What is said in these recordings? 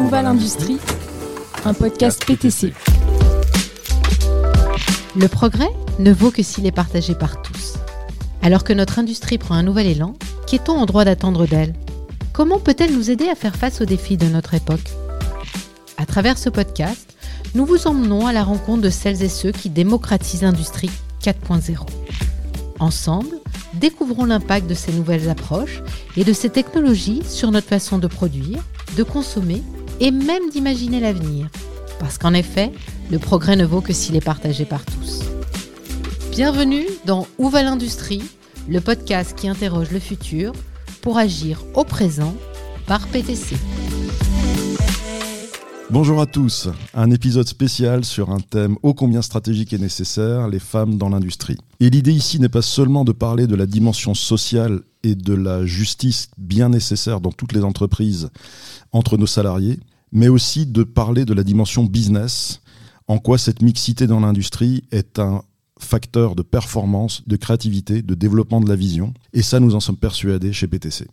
Où va l'industrie Un podcast PTC. Le progrès ne vaut que s'il est partagé par tous. Alors que notre industrie prend un nouvel élan, qu'est-on en droit d'attendre d'elle? Comment peut-elle nous aider à faire face aux défis de notre époque? À travers ce podcast, nous vous emmenons à la rencontre de celles et ceux qui démocratisent l'industrie 4.0. Ensemble, découvrons l'impact de ces nouvelles approches et de ces technologies sur notre façon de produire, de consommer et même d'imaginer l'avenir. Parce qu'en effet, le progrès ne vaut que s'il est partagé par tous. Bienvenue dans Où va l'industrie, le podcast qui interroge le futur pour agir au présent par PTC. Bonjour à tous, un épisode spécial sur un thème ô combien stratégique et nécessaire, les femmes dans l'industrie. Et l'idée ici n'est pas seulement de parler de la dimension sociale et de la justice bien nécessaire dans toutes les entreprises entre nos salariés, mais aussi de parler de la dimension business, en quoi cette mixité dans l'industrie est un facteur de performance, de créativité, de développement de la vision. Et ça, nous en sommes persuadés chez PTC.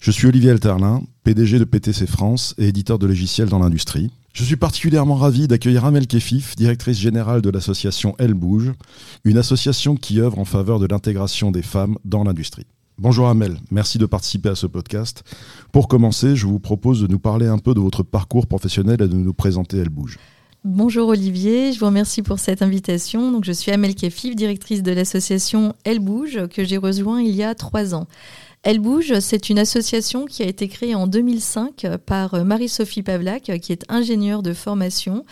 Je suis Olivier Alterlin, PDG de PTC France et éditeur de logiciels dans l'industrie. Je suis particulièrement ravi d'accueillir Amel Kefif, directrice générale de l'association Elle Bouge, une association qui œuvre en faveur de l'intégration des femmes dans l'industrie. Bonjour Amel, merci de participer à ce podcast. Pour commencer, je vous propose de nous parler un peu de votre parcours professionnel et de nous présenter Elle Bouge. Bonjour Olivier, je vous remercie pour cette invitation. Donc, je suis Amel Kefif, directrice de l'association Elle Bouge, que j'ai rejoint il y a trois ans. Elle bouge, c'est une association qui a été créée en 2005 par Marie-Sophie Pavlak, qui est ingénieure de formation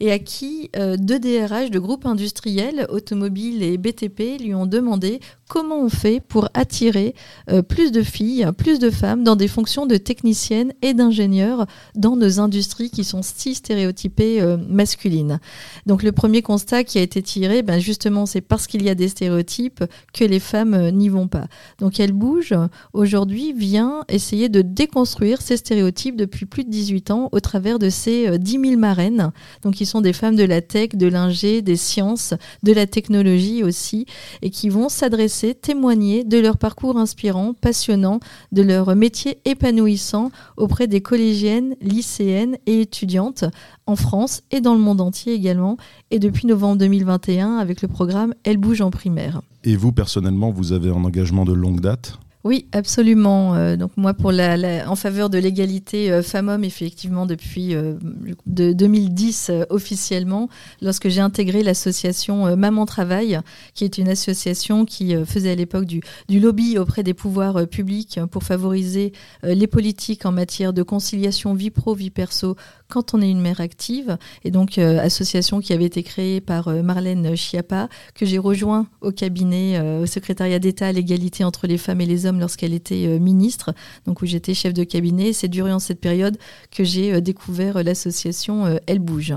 et à qui euh, deux DRH de groupes industriels, automobiles et BTP, lui ont demandé comment on fait pour attirer euh, plus de filles, plus de femmes dans des fonctions de techniciennes et d'ingénieurs dans nos industries qui sont si stéréotypées euh, masculines. Donc le premier constat qui a été tiré, ben justement, c'est parce qu'il y a des stéréotypes que les femmes euh, n'y vont pas. Donc elle bouge aujourd'hui vient essayer de déconstruire ces stéréotypes depuis plus de 18 ans au travers de ces 10 000 marraines, donc qui sont des femmes de la tech, de l'ingé, des sciences, de la technologie aussi, et qui vont s'adresser témoigner de leur parcours inspirant, passionnant, de leur métier épanouissant auprès des collégiennes, lycéennes et étudiantes en France et dans le monde entier également, et depuis novembre 2021 avec le programme Elle bouge en primaire. Et vous, personnellement, vous avez un engagement de longue date? Oui, absolument. Euh, donc moi, pour la, en faveur de l'égalité euh, femmes-hommes, effectivement, depuis euh, de 2010 officiellement, lorsque j'ai intégré l'association Maman Travail, qui est une association qui faisait à l'époque du, lobby auprès des pouvoirs publics pour favoriser les politiques en matière de conciliation vie pro, vie perso, quand on est une mère active. Et donc, association qui avait été créée par Marlène Schiappa, que j'ai rejoint au cabinet, au secrétariat d'État à l'égalité entre les femmes et les hommes lorsqu'elle était euh, ministre, donc où j'étais chef de cabinet. C'est durant cette période que j'ai euh, découvert euh, l'association Elle Bouge.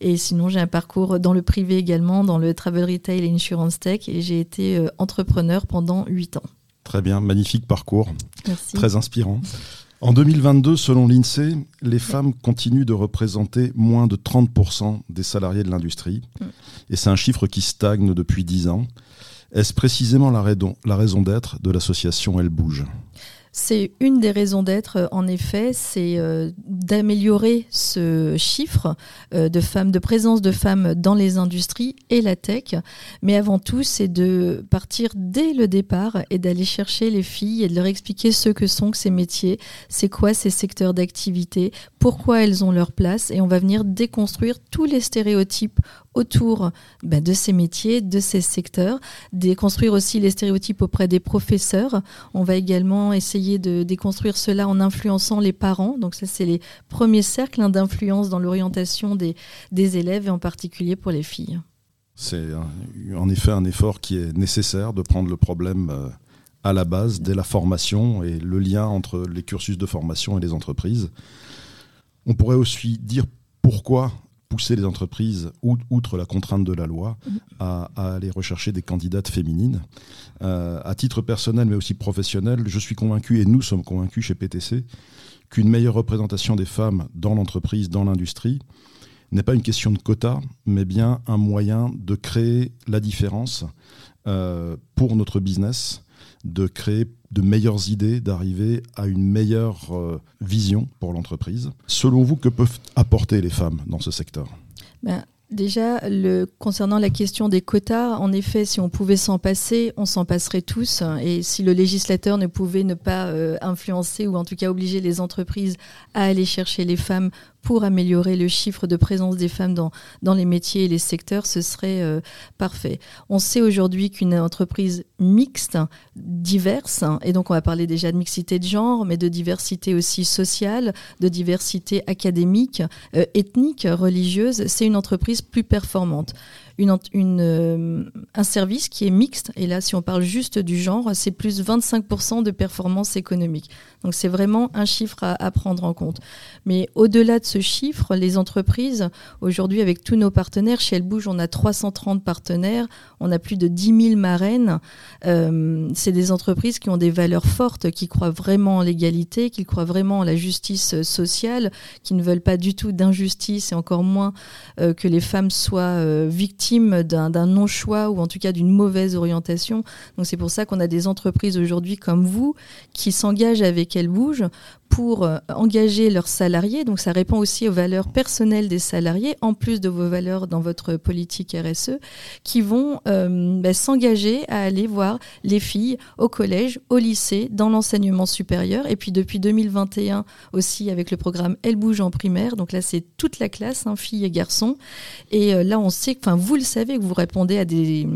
Et sinon, j'ai un parcours dans le privé également, dans le travel retail et insurance tech, et j'ai été entrepreneur pendant huit ans. Très bien, magnifique parcours, très inspirant. En 2022, selon l'INSEE, les femmes continuent de représenter moins de 30% des salariés de l'industrie. Mm. Et c'est un chiffre qui stagne depuis 10 ans. Est-ce précisément la raison, la raison d'être de l'association Elle Bouge? C'est une des raisons d'être, euh, en effet, c'est euh, d'améliorer ce chiffre euh, de femmes, de présence de femmes dans les industries et la tech. Mais avant tout, c'est de partir dès le départ et d'aller chercher les filles et de leur expliquer ce que sont ces métiers, c'est quoi ces secteurs d'activité, pourquoi elles ont leur place. Et on va venir déconstruire tous les stéréotypes autour ben, de ces métiers, de ces secteurs, déconstruire aussi les stéréotypes auprès des professeurs. On va également essayer de déconstruire cela en influençant les parents. Donc ça, c'est les premiers cercles hein, d'influence dans l'orientation des, des élèves et en particulier pour les filles. C'est en effet un effort qui est nécessaire de prendre le problème euh, à la base dès la formation et le lien entre les cursus de formation et les entreprises. On pourrait aussi dire pourquoi pousser les entreprises, outre la contrainte de la loi, à, aller rechercher des candidates féminines. Euh, à titre personnel, mais aussi professionnel, je suis convaincu, et nous sommes convaincus chez PTC, qu'une meilleure représentation des femmes dans l'entreprise, dans l'industrie, n'est pas une question de quota, mais bien un moyen de créer la différence euh, pour notre business de créer de meilleures idées, d'arriver à une meilleure euh, vision pour l'entreprise. Selon vous, que peuvent apporter les femmes dans ce secteur? Ben, Déjà, concernant la question des quotas, en effet, si on pouvait s'en passer, on s'en passerait tous. Et si le législateur ne pouvait ne pas euh, influencer ou en tout cas obliger les entreprises à aller chercher les femmes pour améliorer le chiffre de présence des femmes dans, dans les métiers et les secteurs, ce serait euh, parfait. On sait aujourd'hui qu'une entreprise mixte, diverse, et donc on va parler déjà de mixité de genre, mais de diversité aussi sociale, de diversité académique, euh, ethnique, religieuse, c'est une entreprise plus performante une, euh, un service qui est mixte. Et là, si on parle juste du genre, c'est plus 25% de performance économique. Donc c'est vraiment un chiffre à, prendre en compte. Mais au-delà de ce chiffre, les entreprises, aujourd'hui avec tous nos partenaires, chez Elle Bouge, on a 330 partenaires, on a plus de 10 000 marraines. Euh, c'est des entreprises qui ont des valeurs fortes, qui croient vraiment en l'égalité, qui croient vraiment en la justice sociale, qui ne veulent pas du tout d'injustice et encore moins euh, que les femmes soient euh, d'un non-choix ou en tout cas d'une mauvaise orientation. Donc c'est pour ça qu'on a des entreprises aujourd'hui comme vous qui s'engagent avec Elle Bouge pour euh, engager leurs salariés. Donc ça répond aussi aux valeurs personnelles des salariés, en plus de vos valeurs dans votre politique RSE, qui vont euh, bah, s'engager à aller voir les filles au collège, au lycée, dans l'enseignement supérieur. Et puis depuis 2021 aussi avec le programme Elle bouge en primaire. Donc là c'est toute la classe, hein, filles et garçons. Et euh, là on sait, enfin vous le savez, que vous répondez à des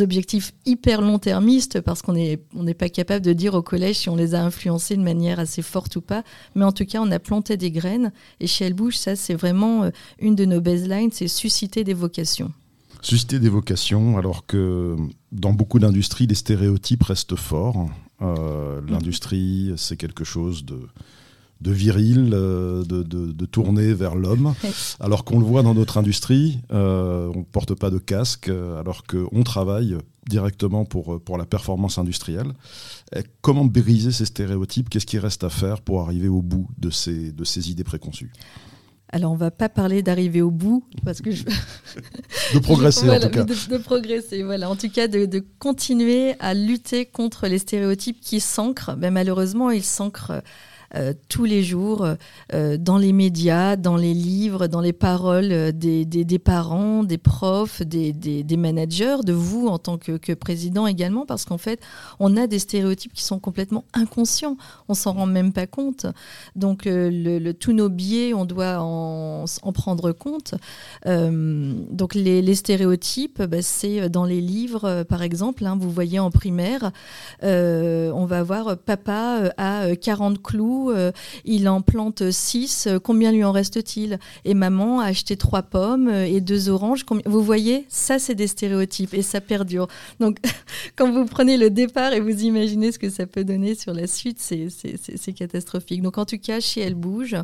objectifs hyper long-termistes parce qu'on n'est on n'est pas capable de dire au collège si on les a influencés de manière assez forte ou pas. Mais en tout cas, on a planté des graines. Et chez Elle Bouge, ça, c'est vraiment euh, une de nos baselines, c'est susciter des vocations. Susciter des vocations, alors que dans beaucoup d'industries, les stéréotypes restent forts. Euh, l'industrie, c'est quelque chose de, de viril, euh, de, de, tourner vers l'homme, alors qu'on le voit dans notre industrie, on ne porte pas de casque, alors qu'on travaille directement pour, pour la performance industrielle. comment briser ces stéréotypes? Qu'est-ce qui reste à faire pour arriver au bout de ces, de ces idées préconçues? Alors, on va pas parler d'arriver au bout, parce que je... de progresser en tout cas. De, progresser, voilà. En tout cas, de, de, continuer à lutter contre les stéréotypes qui s'ancrent. Mais malheureusement, ils s'ancrent euh, tous les jours euh, dans les médias, dans les livres, dans les paroles euh, des, parents, des profs, des, managers, de vous en tant que, président également, parce qu'en fait, on a des stéréotypes qui sont complètement inconscients. On s'en rend même pas compte. Donc, tous nos biais, on doit en, en prendre compte. donc, les, stéréotypes, bah, c'est dans les livres, par exemple, hein, vous voyez en primaire, on va voir papa a 40 clous euh, il en plante 6, euh, combien lui en reste-t-il? Et maman a acheté trois pommes euh, et deux oranges. Vous voyez, ça c'est des stéréotypes et ça perdure. Donc quand vous prenez le départ et vous imaginez ce que ça peut donner sur la suite, c'est catastrophique. Donc en tout cas, chez Elle Bouge,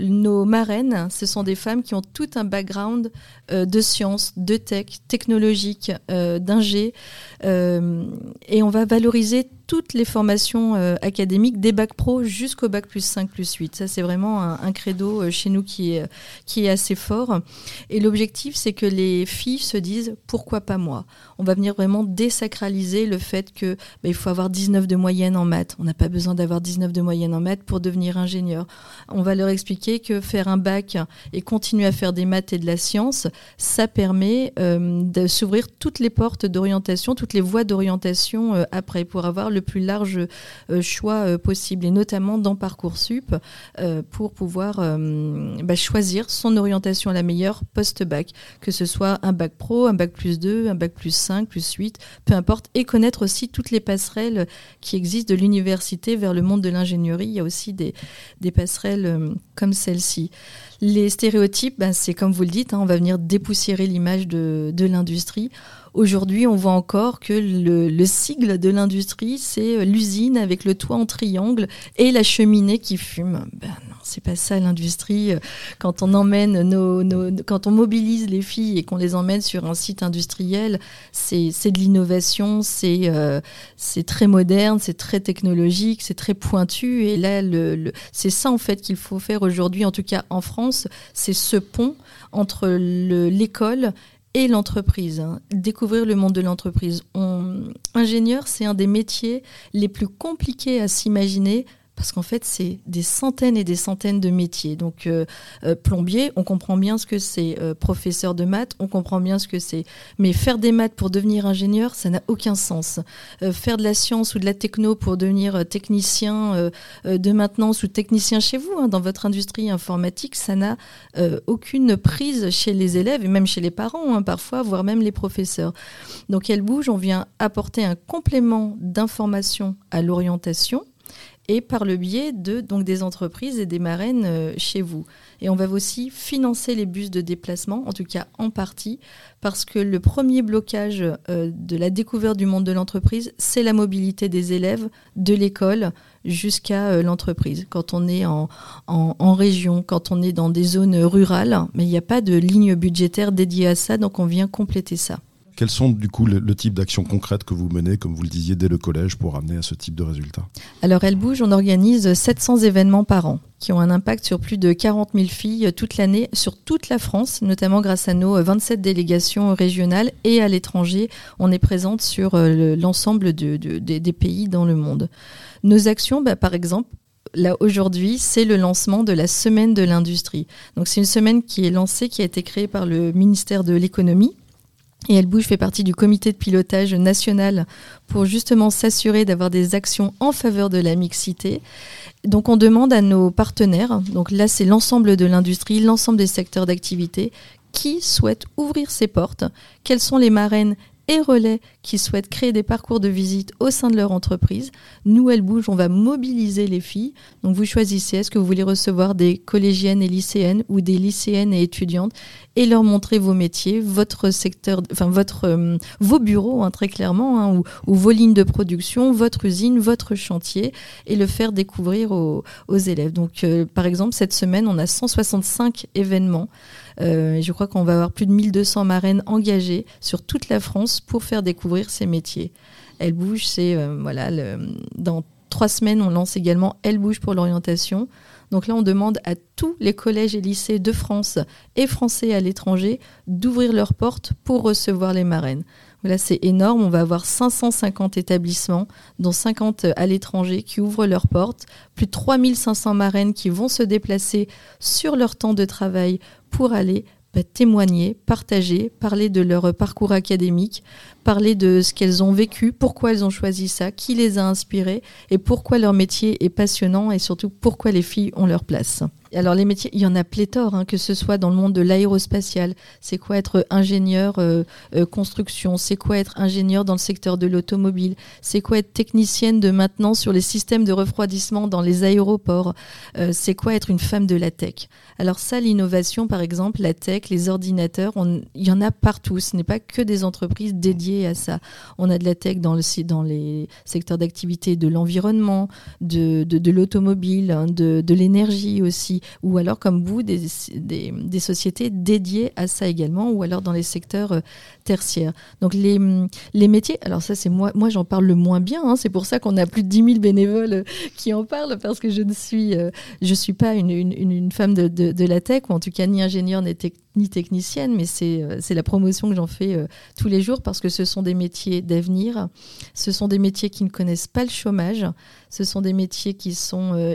nos marraines, ce sont des femmes qui ont tout un background de sciences, de tech, technologique, d'ingé. et on va valoriser toutes les formations euh, académiques, des bacs pro jusqu'au bac plus 5, plus 8. Ça, c'est vraiment un, credo euh, chez nous qui est, qui est assez fort. Et l'objectif, c'est que les filles se disent pourquoi pas moi? On va venir vraiment désacraliser le fait que bah, il faut avoir 19 de moyenne en maths. On n'a pas besoin d'avoir 19 de moyenne en maths pour devenir ingénieur. On va leur expliquer que faire un bac et continuer à faire des maths et de la science, ça permet euh, de s'ouvrir toutes les portes d'orientation, toutes les voies d'orientation après pour avoir le plus large euh, choix euh, possible, et notamment dans Parcoursup, euh, pour pouvoir bah, choisir son orientation la meilleure post-bac, que ce soit un bac pro, un bac plus 2, un bac plus 5, plus 8, peu importe, et connaître aussi toutes les passerelles qui existent de l'université vers le monde de l'ingénierie. Il y a aussi des, passerelles comme celle-ci. Les stéréotypes, ben, c'est comme vous le dites, hein, on va venir dépoussiérer l'image de l'industrie. Aujourd'hui, on voit encore que le, le sigle de l'industrie, c'est euh, l'usine avec le toit en triangle et la cheminée qui fume. Ben non, c'est pas ça l'industrie. Quand on emmène nos, nos, quand on mobilise les filles et qu'on les emmène sur un site industriel, c'est de l'innovation, c'est euh, très moderne, c'est très technologique, c'est très pointu. Et là, le, le c'est ça en fait qu'il faut faire aujourd'hui, en tout cas en France, c'est ce pont entre l'école et l'entreprise, hein. découvrir le monde de l'entreprise. Ingénieur, c'est un des métiers les plus compliqués à s'imaginer parce qu'en fait, c'est des centaines et des centaines de métiers. Donc, euh, euh, plombier, on comprend bien ce que c'est. Euh, professeur de maths, on comprend bien ce que c'est. Mais faire des maths pour devenir ingénieur, ça n'a aucun sens. faire de la science ou de la techno pour devenir technicien de maintenance ou technicien chez vous, hein, dans votre industrie informatique, ça n'a aucune prise chez les élèves et même chez les parents, hein, parfois, voire même les professeurs. Donc, elle bouge, on vient apporter un complément d'information à l'orientation et par le biais de donc des entreprises et des marraines euh, chez vous. Et on va aussi financer les bus de déplacement, en tout cas en partie, parce que le premier blocage euh, de la découverte du monde de l'entreprise, c'est la mobilité des élèves de l'école jusqu'à euh, l'entreprise. Quand on est en, en, région, quand on est dans des zones rurales, mais il n'y a pas de ligne budgétaire dédiée à ça, donc on vient compléter ça. Quels sont du coup le, type d'actions concrètes que vous menez, comme vous le disiez, dès le collège pour amener à ce type de résultats Alors Elle Bouge, on organise 700 événements par an qui ont un impact sur plus de 40 000 filles toute l'année sur toute la France, notamment grâce à nos 27 délégations régionales et à l'étranger. On est présente sur euh, l'ensemble de, des pays dans le monde. Nos actions, bah, par exemple, là aujourd'hui, c'est le lancement de la semaine de l'industrie. Donc c'est une semaine qui est lancée, qui a été créée par le ministère de l'économie et Elle Bouge fait partie du comité de pilotage national pour justement s'assurer d'avoir des actions en faveur de la mixité. Donc on demande à nos partenaires, donc là c'est l'ensemble de l'industrie, l'ensemble des secteurs d'activité, qui souhaitent ouvrir ses portes, quelles sont les marraines et relais qui souhaitent créer des parcours de visite au sein de leur entreprise. Nous, Elle Bouge, on va mobiliser les filles. Donc vous choisissez, est-ce que vous voulez recevoir des collégiennes et lycéennes ou des lycéennes et étudiantes et leur montrer vos métiers, votre secteur, enfin votre, euh, vos bureaux hein, très clairement, hein, ou, vos lignes de production, votre usine, votre chantier, et le faire découvrir aux, élèves. Donc euh, par exemple, cette semaine, on a 165 événements. Euh, je crois qu'on va avoir plus de 1200 marraines engagées sur toute la France pour faire découvrir ces métiers. Elle bouge, c'est voilà, dans trois semaines, on lance également Elle bouge pour l'orientation. Donc là, on demande à tous les collèges et lycées de France et français à l'étranger d'ouvrir leurs portes pour recevoir les marraines. Là, c'est énorme. On va avoir 550 établissements, dont 50 à l'étranger, qui ouvrent leurs portes. Plus de 3500 marraines qui vont se déplacer sur leur temps de travail pour aller bah, témoigner, partager, parler de leur parcours académique, parler de ce qu'elles ont vécu, pourquoi elles ont choisi ça, qui les a inspirées et pourquoi leur métier est passionnant et surtout pourquoi les filles ont leur place. Alors les métiers, il y en a pléthore, hein, que ce soit dans le monde de l'aérospatial, c'est quoi être ingénieur euh, euh, construction, c'est quoi être ingénieur dans le secteur de l'automobile, c'est quoi être technicienne de maintenance sur les systèmes de refroidissement dans les aéroports, euh, c'est quoi être une femme de la tech? Alors ça, l'innovation par exemple, la tech, les ordinateurs, il y en a partout, ce n'est pas que des entreprises dédiées à ça. On a de la tech dans, le, dans les secteurs d'activité de l'environnement, de, l'automobile, hein, de l'énergie aussi, ou alors comme vous, des, des, sociétés dédiées à ça également, ou alors dans les secteurs euh, tertiaires. Donc les, les métiers, alors ça c'est moi, moi j'en parle le moins bien, hein, c'est pour ça qu'on a plus de 10 000 bénévoles euh, qui en parlent, parce que je ne suis, euh, je suis pas une, une, femme de, de, de, la tech, ou en tout cas ni ingénieur ni, ni technicienne, mais c'est la promotion que j'en fais tous les jours, parce que ce sont des métiers d'avenir, ce sont des métiers qui ne connaissent pas le chômage, ce sont des métiers qui sont euh,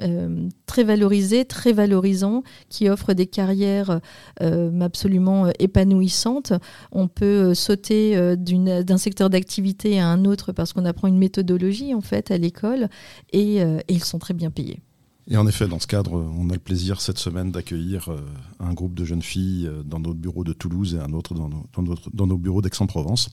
euh, très valorisés, très valorisants, qui offrent des carrières euh, absolument épanouissantes. On peut sauter d'un secteur d'activité à un autre parce qu'on apprend une méthodologie en fait à l'école et ils sont très bien payés. Et en effet, dans ce cadre, on a le plaisir cette semaine d'accueillir euh, un groupe de jeunes filles euh, dans notre bureau de Toulouse et un autre dans nos, dans nos bureaux d'Aix-en-Provence.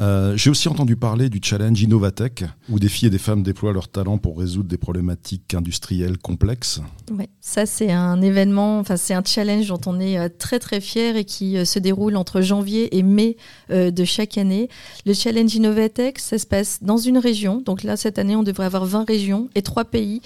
Euh, j'ai aussi entendu parler du challenge Innovatech, où des filles et des femmes déploient leur talent pour résoudre des problématiques industrielles complexes. Oui, ça c'est un événement, enfin c'est un challenge dont on est très très fier et qui se déroule entre janvier et mai de chaque année. Le challenge Innovatech, ça se passe dans une région. Donc là, cette année, on devrait avoir 20 régions et 3 pays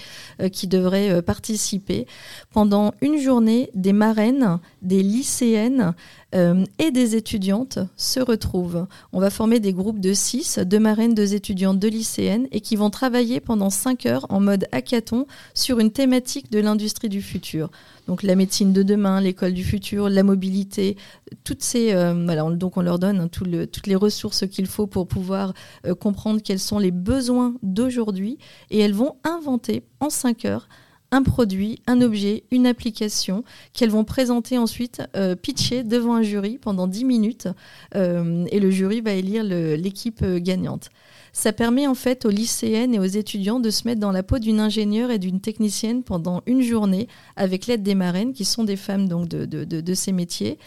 qui devraient euh, participer pendant une journée des marraines, des lycéennes euh, et des étudiantes se retrouvent. On va former des groupes de 6, deux marraines, deux étudiantes, deux lycéennes, et qui vont travailler pendant 5 heures en mode hackathon sur une thématique de l'industrie du futur. Donc la médecine de demain, l'école du futur, la mobilité, toutes ces euh, donc on leur donne toutes les ressources qu'il faut pour pouvoir comprendre quels sont les besoins d'aujourd'hui et elles vont inventer en 5 heures un produit, un objet, une application qu'elles vont présenter ensuite, euh, pitcher devant un jury pendant 10 minutes et le jury va élire l'équipe gagnante. Ça permet en fait aux lycéennes et aux étudiants de se mettre dans la peau d'une ingénieure et d'une technicienne pendant une journée avec l'aide des marraines qui sont des femmes donc de ces métiers.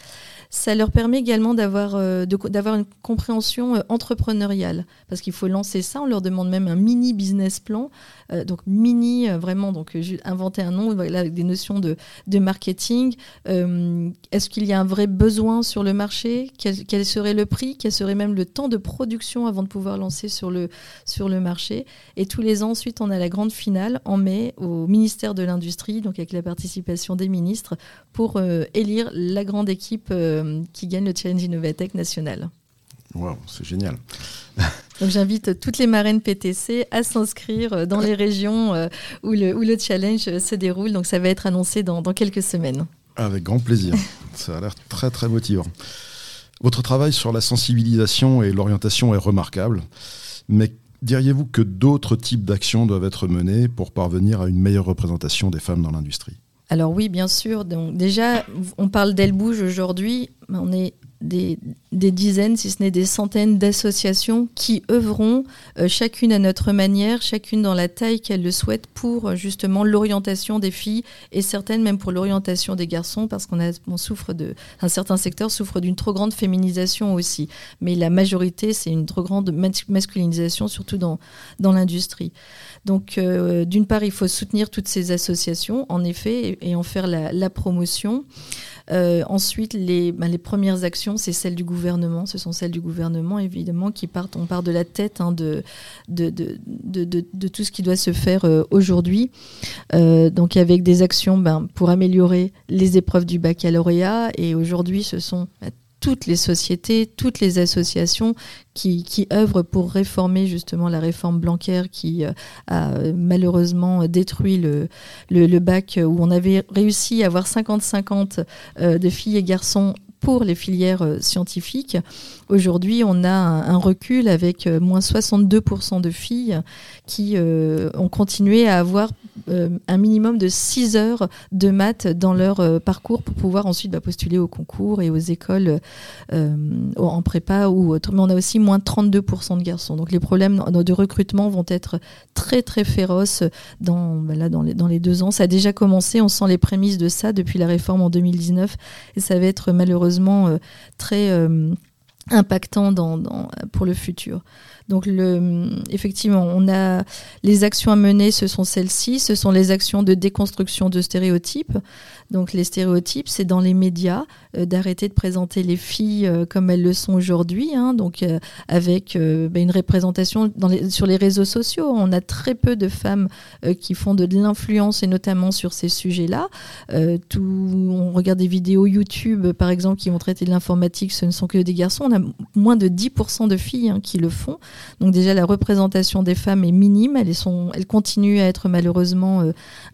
Ça leur permet également d'avoir euh, une compréhension euh, entrepreneuriale parce qu'il faut lancer ça. On leur demande même un mini business plan, euh, donc mini vraiment donc inventer un nom avec des notions de, marketing. Est-ce qu'il y a un vrai besoin sur le marché? Quel, serait le prix? Quel serait même le temps de production avant de pouvoir lancer sur le marché? Et tous les ans ensuite on a la grande finale en mai au ministère de l'industrie donc avec la participation des ministres pour élire la grande équipe qui gagne le Challenge Innovatech national. Wow, c'est génial. Donc j'invite toutes les marraines PTC à s'inscrire dans les régions euh, où, le, où le challenge se déroule. Donc ça va être annoncé dans, dans quelques semaines. Avec grand plaisir. ça a l'air très très motivant. Votre travail sur la sensibilisation et l'orientation est remarquable, mais diriez-vous que d'autres types d'actions doivent être menées pour parvenir à une meilleure représentation des femmes dans l'industrie? Alors oui, bien sûr. Donc déjà, on parle d'Elle Bouge aujourd'hui. On est des, dizaines, si ce n'est des centaines d'associations qui œuvront euh, chacune à notre manière, chacune dans la taille qu'elle le souhaite pour euh, justement l'orientation des filles et certaines même pour l'orientation des garçons parce qu'on on souffre de un certain secteur souffre d'une trop grande féminisation aussi. Mais la majorité, c'est une trop grande masculinisation, surtout dans, dans l'industrie. Donc, euh, d'une part, il faut soutenir toutes ces associations, en effet, et, en faire la, promotion. Euh, ensuite, les, ben, les, premières actions, c'est celles du gouvernement. Ce sont celles du gouvernement, évidemment, qui partent. On part de la tête hein, de, tout ce qui doit se faire euh, aujourd'hui. donc, avec des actions ben, pour améliorer les épreuves du baccalauréat. Et aujourd'hui, ce sont toutes les sociétés, toutes les associations qui, œuvrent pour réformer justement la réforme Blanquer qui euh, a malheureusement détruit le, le, bac où on avait réussi à avoir 50-50 euh, de filles et garçons pour les filières euh, scientifiques. Aujourd'hui, on a un, recul avec moins 62% de filles qui ont continué à avoir euh, un minimum de 6 heures de maths dans leur euh, parcours pour pouvoir ensuite bah, postuler au concours et aux écoles euh, en prépa ou autre. Mais on a aussi moins 32% de garçons. Donc les problèmes de recrutement vont être très très féroces dans, bah, dans les deux ans. Ça a déjà commencé, on sent les prémices de ça depuis la réforme en 2019 et ça va être malheureusement très impactant dans, dans, pour le futur. Donc le, effectivement, on a les actions à mener, ce sont celles-ci, ce sont les actions de déconstruction de stéréotypes. Donc les stéréotypes, c'est dans les médias euh, d'arrêter de présenter les filles euh, comme elles le sont aujourd'hui, hein, donc euh, avec bah, une représentation sur les réseaux sociaux. On a très peu de femmes qui font de l'influence et notamment sur ces sujets-là. on regarde des vidéos YouTube, par exemple, qui vont traiter de l'informatique, ce ne sont que des garçons. On a moins de 10% de filles hein, qui le font. Donc déjà la représentation des femmes est minime, elles, sont, elles continuent à être malheureusement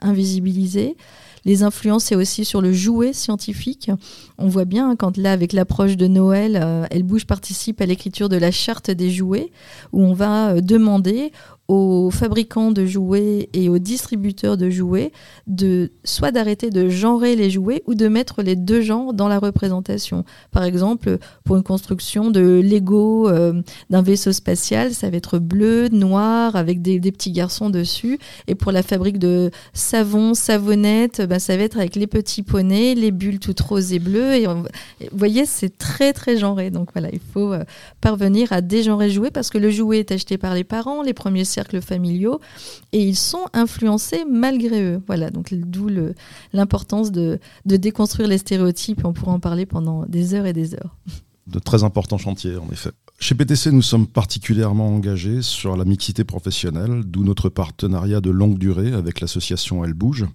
invisibilisées. Les influences, c'est aussi sur le jouet scientifique. On voit bien hein, quand là, avec l'approche de Noël, euh, Elle Bouge participe à l'écriture de la charte des jouets, où on va euh, demander aux fabricants de jouets et aux distributeurs de jouets de soit d'arrêter de genrer les jouets ou de mettre les deux genres dans la représentation. Par exemple, pour une construction de Lego euh, d'un vaisseau spatial, ça va être bleu, noir avec des, petits garçons dessus. Et pour la fabrique de savon, savonnette, ben, ça va être avec les petits poneys, les bulles toutes roses et bleues. Et vous voyez, c'est très très genré. Donc voilà, il faut euh, parvenir à dégenrer jouets parce que le jouet est acheté par les parents, les premiers cercles familiaux, et ils sont influencés malgré eux. Voilà, donc d'où l'importance de, de déconstruire les stéréotypes. On pourra en parler pendant des heures et des heures. De très importants chantiers, en effet. Chez PTC, nous sommes particulièrement engagés sur la mixité professionnelle, d'où notre partenariat de longue durée avec l'association Elle Bouge.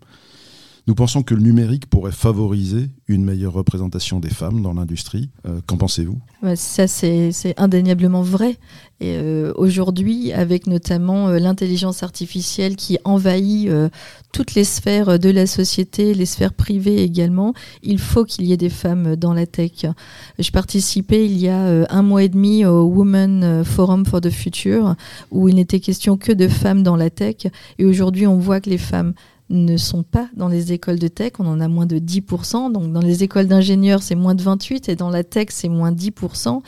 Nous pensons que le numérique pourrait favoriser une meilleure représentation des femmes dans l'industrie. Euh, qu'en pensez-vous? Ça, c'est indéniablement vrai. Euh, aujourd'hui, avec notamment euh, l'intelligence artificielle qui envahit toutes les sphères de la société, les sphères privées également, il faut qu'il y ait des femmes dans la tech. Je participais il y a un mois et demi au Women Forum for the Future, où il n'était question que de femmes dans la tech. Et aujourd'hui, on voit que les femmes ne sont pas dans les écoles de tech. On en a moins de 10%. Donc dans les écoles d'ingénieurs, c'est moins de 28 et dans la tech, c'est moins 10%.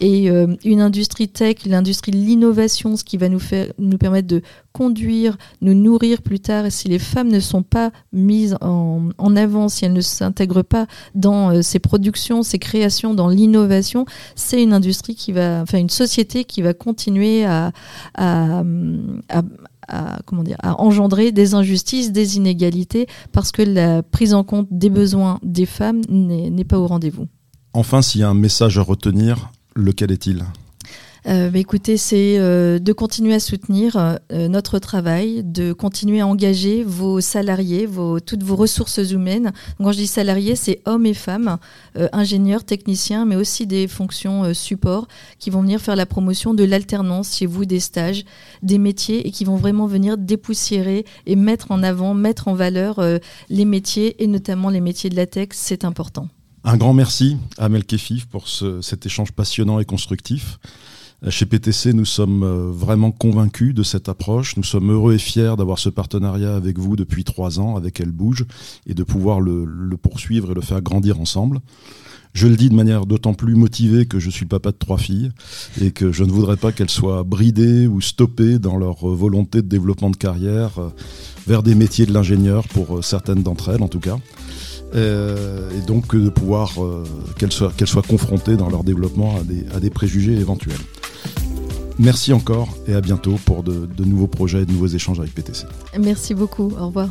Et euh, une industrie tech, l'industrie de l'innovation, ce qui va nous, faire, nous permettre de conduire, nous nourrir plus tard. Si les femmes ne sont pas mises en, avant, si elles ne s'intègrent pas dans euh, ces productions, ces créations, dans l'innovation, c'est une industrie qui va, enfin une société qui va continuer à, à, à à, engendrer des injustices, des inégalités, parce que la prise en compte des besoins des femmes n'est pas au rendez-vous. Enfin, s'il y a un message à retenir, lequel est-il? Euh, bah, écoutez, c'est euh, de continuer à soutenir euh, notre travail, de continuer à engager vos salariés, vos, toutes vos ressources humaines. quand je dis salariés, c'est hommes et femmes, ingénieurs, techniciens, mais aussi des fonctions support qui vont venir faire la promotion de l'alternance chez vous, des stages, des métiers et qui vont vraiment venir dépoussiérer et mettre en avant, mettre en valeur les métiers et notamment les métiers de la tech. C'est important. Un grand merci à Kefif pour cet échange passionnant et constructif. Chez PTC, nous sommes euh, vraiment convaincus de cette approche. Nous sommes heureux et fiers d'avoir ce partenariat avec vous depuis trois ans, avec Elle Bouge, et de pouvoir le, poursuivre et le faire grandir ensemble. Je le dis de manière d'autant plus motivée que je suis papa de trois filles et que je ne voudrais pas qu'elles soient bridées ou stoppées dans leur volonté de développement de carrière euh, vers des métiers de l'ingénieur, pour euh, certaines d'entre elles en tout cas. Et donc de pouvoir qu'elles soient, confrontées dans leur développement à des, à des préjugés éventuels. Merci encore et à bientôt pour de, de nouveaux projets et de nouveaux échanges avec PTC. Merci beaucoup. Au revoir.